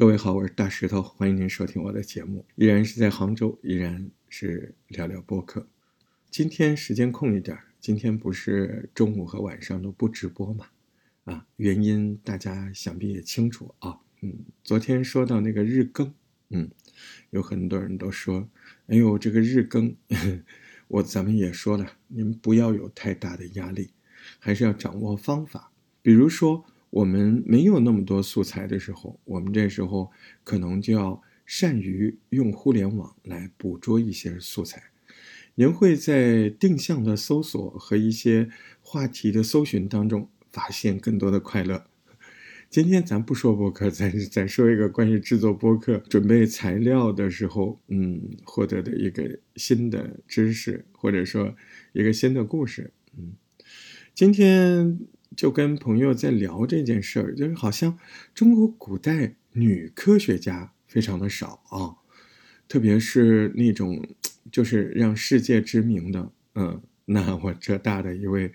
各位好，我是大石头，欢迎您收听我的节目，依然是在杭州，依然是聊聊播客。今天时间空一点，今天不是中午和晚上都不直播嘛？啊，原因大家想必也清楚啊。嗯，昨天说到那个日更，嗯，有很多人都说，哎呦，这个日更，我咱们也说了，您不要有太大的压力，还是要掌握方法，比如说。我们没有那么多素材的时候，我们这时候可能就要善于用互联网来捕捉一些素材。您会在定向的搜索和一些话题的搜寻当中发现更多的快乐。今天咱不说播客，咱咱说一个关于制作播客、准备材料的时候，嗯，获得的一个新的知识，或者说一个新的故事。嗯，今天。就跟朋友在聊这件事儿，就是好像中国古代女科学家非常的少啊，特别是那种 就是让世界知名的，嗯，那我浙大的一位，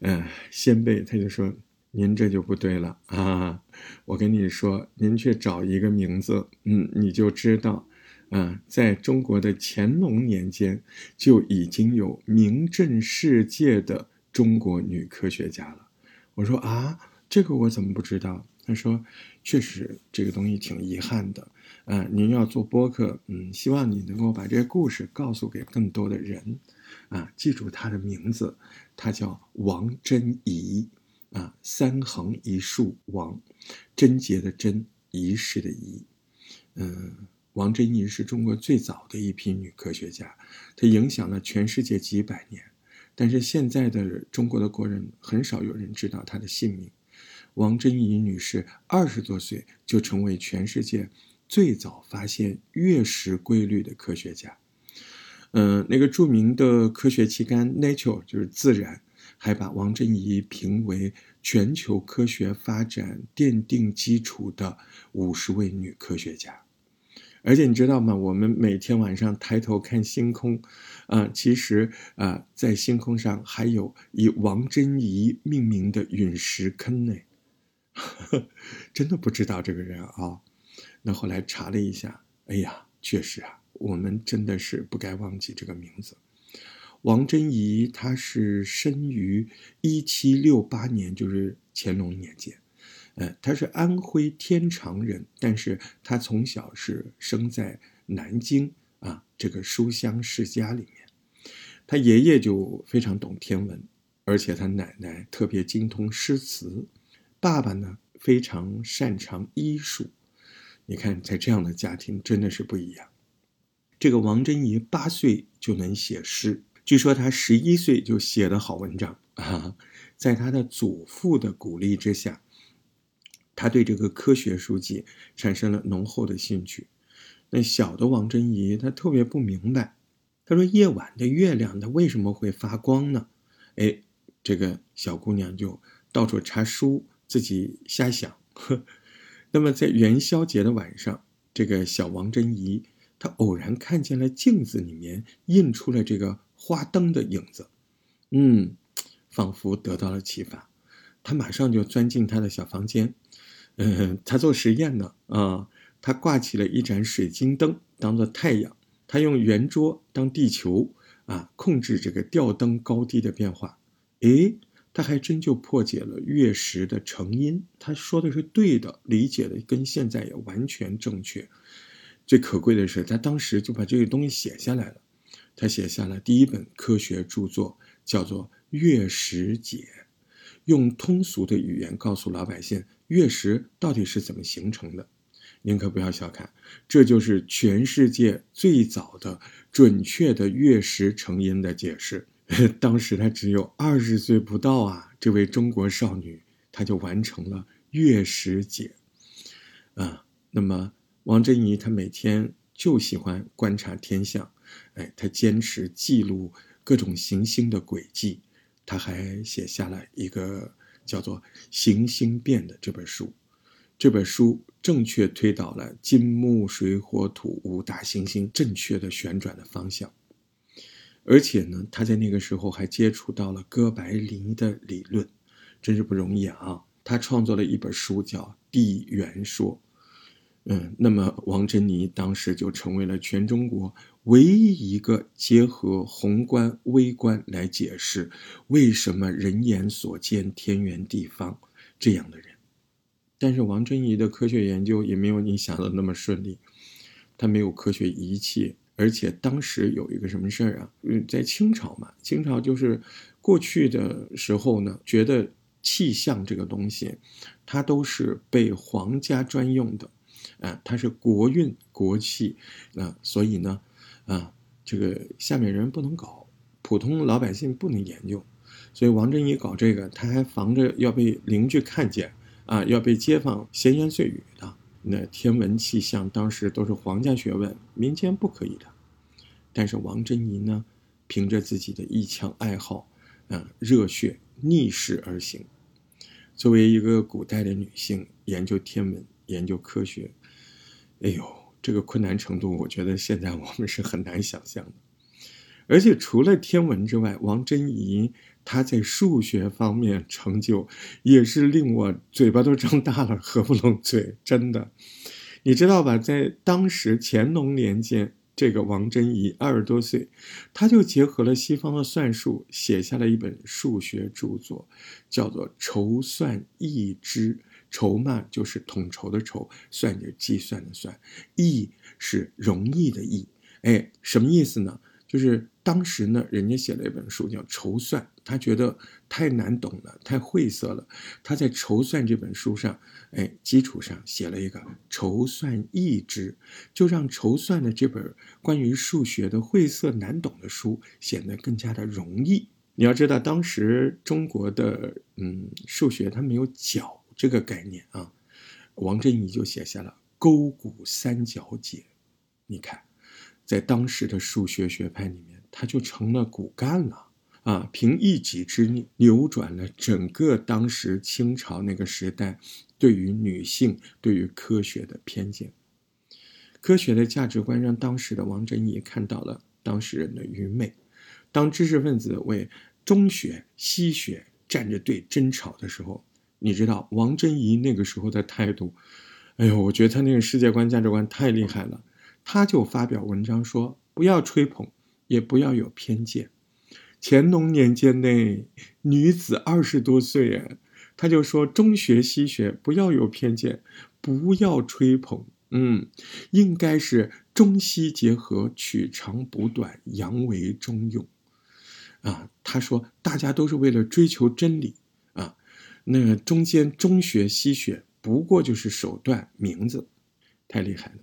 呃，先辈他就说：“您这就不对了啊！我跟你说，您去找一个名字，嗯，你就知道，啊，在中国的乾隆年间就已经有名震世界的中国女科学家了。”我说啊，这个我怎么不知道？他说，确实这个东西挺遗憾的。嗯，您要做播客，嗯，希望你能够把这个故事告诉给更多的人。啊，记住他的名字，他叫王贞仪。啊，三横一竖王，贞洁的贞，仪式的仪。嗯，王贞仪是中国最早的一批女科学家，她影响了全世界几百年。但是现在的中国的国人很少有人知道她的姓名。王贞仪女士二十多岁就成为全世界最早发现月食规律的科学家。嗯，那个著名的科学期刊《Nature》就是《自然》，还把王贞仪评为全球科学发展奠定基础的五十位女科学家。而且你知道吗？我们每天晚上抬头看星空，啊，其实啊，在星空上还有以王贞仪命名的陨石坑呢。真的不知道这个人啊。那后来查了一下，哎呀，确实啊，我们真的是不该忘记这个名字。王贞仪，她是生于一七六八年，就是乾隆年间。呃，他是安徽天长人，但是他从小是生在南京啊，这个书香世家里面。他爷爷就非常懂天文，而且他奶奶特别精通诗词，爸爸呢非常擅长医术。你看，在这样的家庭真的是不一样。这个王贞仪八岁就能写诗，据说他十一岁就写的好文章啊，在他的祖父的鼓励之下。他对这个科学书籍产生了浓厚的兴趣。那小的王珍怡，他特别不明白。他说：“夜晚的月亮，它为什么会发光呢？”哎，这个小姑娘就到处查书，自己瞎想。呵 那么在元宵节的晚上，这个小王珍怡，她偶然看见了镜子里面映出了这个花灯的影子，嗯，仿佛得到了启发。她马上就钻进她的小房间。嗯，他做实验呢啊，他挂起了一盏水晶灯当做太阳，他用圆桌当地球啊，控制这个吊灯高低的变化。诶，他还真就破解了月食的成因。他说的是对的，理解的跟现在也完全正确。最可贵的是，他当时就把这个东西写下来了。他写下了第一本科学著作，叫做《月食解》，用通俗的语言告诉老百姓。月食到底是怎么形成的？您可不要小看，这就是全世界最早的准确的月食成因的解释。当时她只有二十岁不到啊，这位中国少女，她就完成了月食解。啊，那么王贞仪她每天就喜欢观察天象，哎，她坚持记录各种行星的轨迹，她还写下了一个。叫做《行星变》的这本书，这本书正确推导了金木水火土五大行星正确的旋转的方向，而且呢，他在那个时候还接触到了哥白尼的理论，真是不容易啊！他创作了一本书叫《地缘说》，嗯，那么王珍妮当时就成为了全中国唯一一个结合宏观微观来解释为什么人眼所见天圆地方这样的人。但是王珍妮的科学研究也没有你想的那么顺利，他没有科学仪器，而且当时有一个什么事儿啊？嗯，在清朝嘛，清朝就是过去的时候呢，觉得气象这个东西，它都是被皇家专用的。啊，它是国运国气，啊，所以呢，啊，这个下面人不能搞，普通老百姓不能研究，所以王振一搞这个，他还防着要被邻居看见，啊，要被街坊闲言碎语的。那天文气象当时都是皇家学问，民间不可以的。但是王贞仪呢，凭着自己的一腔爱好，啊，热血逆势而行。作为一个古代的女性，研究天文，研究科学。哎呦，这个困难程度，我觉得现在我们是很难想象的。而且除了天文之外，王贞仪她在数学方面成就也是令我嘴巴都张大了，合不拢嘴。真的，你知道吧？在当时乾隆年间，这个王贞仪二十多岁，他就结合了西方的算术，写下了一本数学著作，叫做《筹算易之》。筹嘛，就是统筹的筹；算就计算的算；易是容易的易。哎，什么意思呢？就是当时呢，人家写了一本书叫《筹算》，他觉得太难懂了，太晦涩了。他在《筹算》这本书上，哎，基础上写了一个《筹算易之》，就让筹算的这本关于数学的晦涩难懂的书显得更加的容易。你要知道，当时中国的嗯数学它没有角。这个概念啊，王振仪就写下了勾股三角解。你看，在当时的数学学派里面，他就成了骨干了啊！凭一己之力，扭转了整个当时清朝那个时代对于女性、对于科学的偏见。科学的价值观让当时的王振仪看到了当事人的愚昧。当知识分子为中学、西学站着队争吵的时候，你知道王贞仪那个时候的态度，哎呦，我觉得他那个世界观、价值观太厉害了。他就发表文章说：“不要吹捧，也不要有偏见。”乾隆年间内，女子二十多岁，哎，他就说：“中学西学不要有偏见，不要吹捧，嗯，应该是中西结合，取长补短，扬为中用。”啊，他说：“大家都是为了追求真理。”那中间中学西学不过就是手段名字，太厉害了。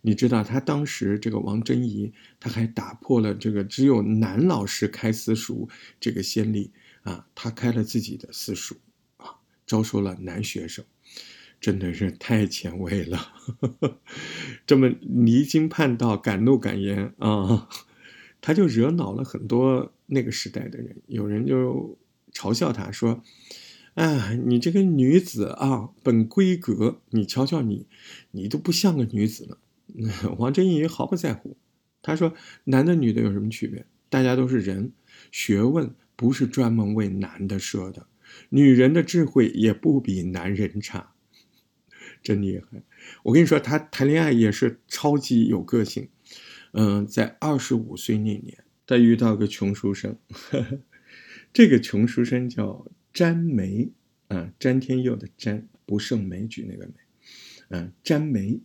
你知道他当时这个王贞仪，他还打破了这个只有男老师开私塾这个先例啊，他开了自己的私塾啊，招收了男学生，真的是太前卫了。这么离经叛道、敢怒敢言啊，他就惹恼了很多那个时代的人，有人就嘲笑他说。哎，你这个女子啊，本闺阁，你瞧瞧你，你都不像个女子了。王贞仪毫不在乎，他说：“男的女的有什么区别？大家都是人，学问不是专门为男的设的，女人的智慧也不比男人差，真厉害。”我跟你说，他谈恋爱也是超级有个性。嗯，在二十五岁那年，他遇到个穷书生，这个穷书生叫。詹梅，啊，詹天佑的詹，不胜枚举那个枚，嗯，詹梅，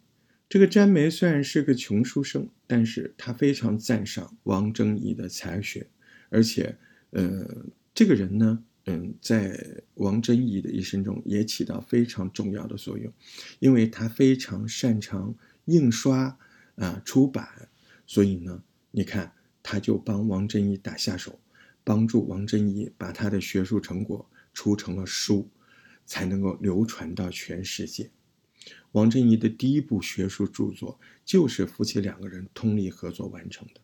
这个詹梅虽然是个穷书生，但是他非常赞赏王贞仪的才学，而且，呃，这个人呢，嗯，在王贞仪的一生中也起到非常重要的作用，因为他非常擅长印刷啊出版，所以呢，你看他就帮王贞仪打下手，帮助王贞仪把他的学术成果。出成了书，才能够流传到全世界。王振义的第一部学术著作就是夫妻两个人通力合作完成的。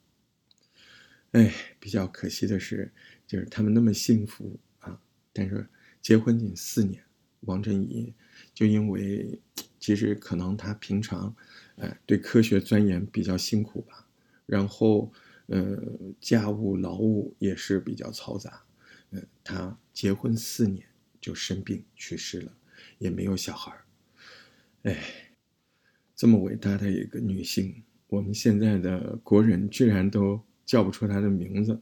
哎，比较可惜的是，就是他们那么幸福啊，但是结婚仅四年，王振义就因为其实可能他平常，呃，对科学钻研比较辛苦吧，然后呃，家务劳务也是比较嘈杂。嗯他结婚四年就生病去世了，也没有小孩儿。哎，这么伟大的一个女性，我们现在的国人居然都叫不出她的名字。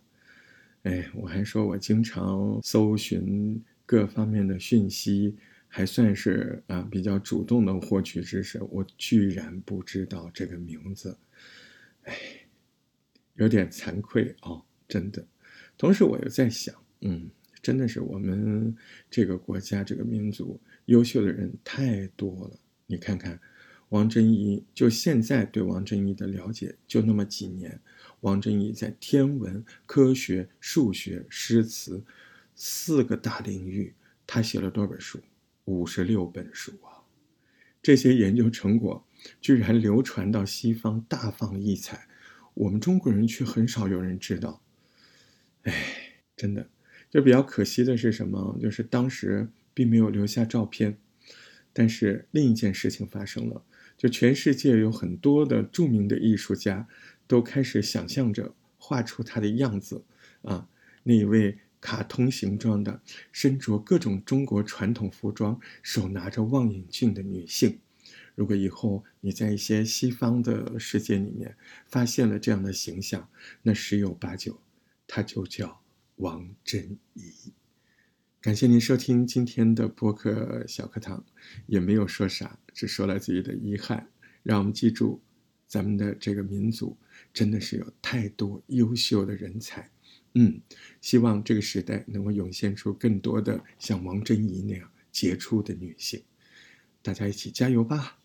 哎，我还说我经常搜寻各方面的讯息，还算是啊比较主动的获取知识，我居然不知道这个名字，哎，有点惭愧哦，真的。同时我又在想，嗯，真的是我们这个国家这个民族优秀的人太多了。你看看，王贞仪，就现在对王贞仪的了解就那么几年。王贞仪在天文、科学、数学、诗词四个大领域，他写了多少本书？五十六本书啊！这些研究成果居然流传到西方，大放异彩，我们中国人却很少有人知道。哎，真的，就比较可惜的是什么？就是当时并没有留下照片。但是另一件事情发生了，就全世界有很多的著名的艺术家。都开始想象着画出她的样子，啊，那一位卡通形状的、身着各种中国传统服装、手拿着望远镜的女性。如果以后你在一些西方的世界里面发现了这样的形象，那十有八九，它就叫王贞怡。感谢您收听今天的播客小课堂，也没有说啥，只说了自己的遗憾。让我们记住，咱们的这个民族。真的是有太多优秀的人才，嗯，希望这个时代能够涌现出更多的像王贞怡那样杰出的女性，大家一起加油吧！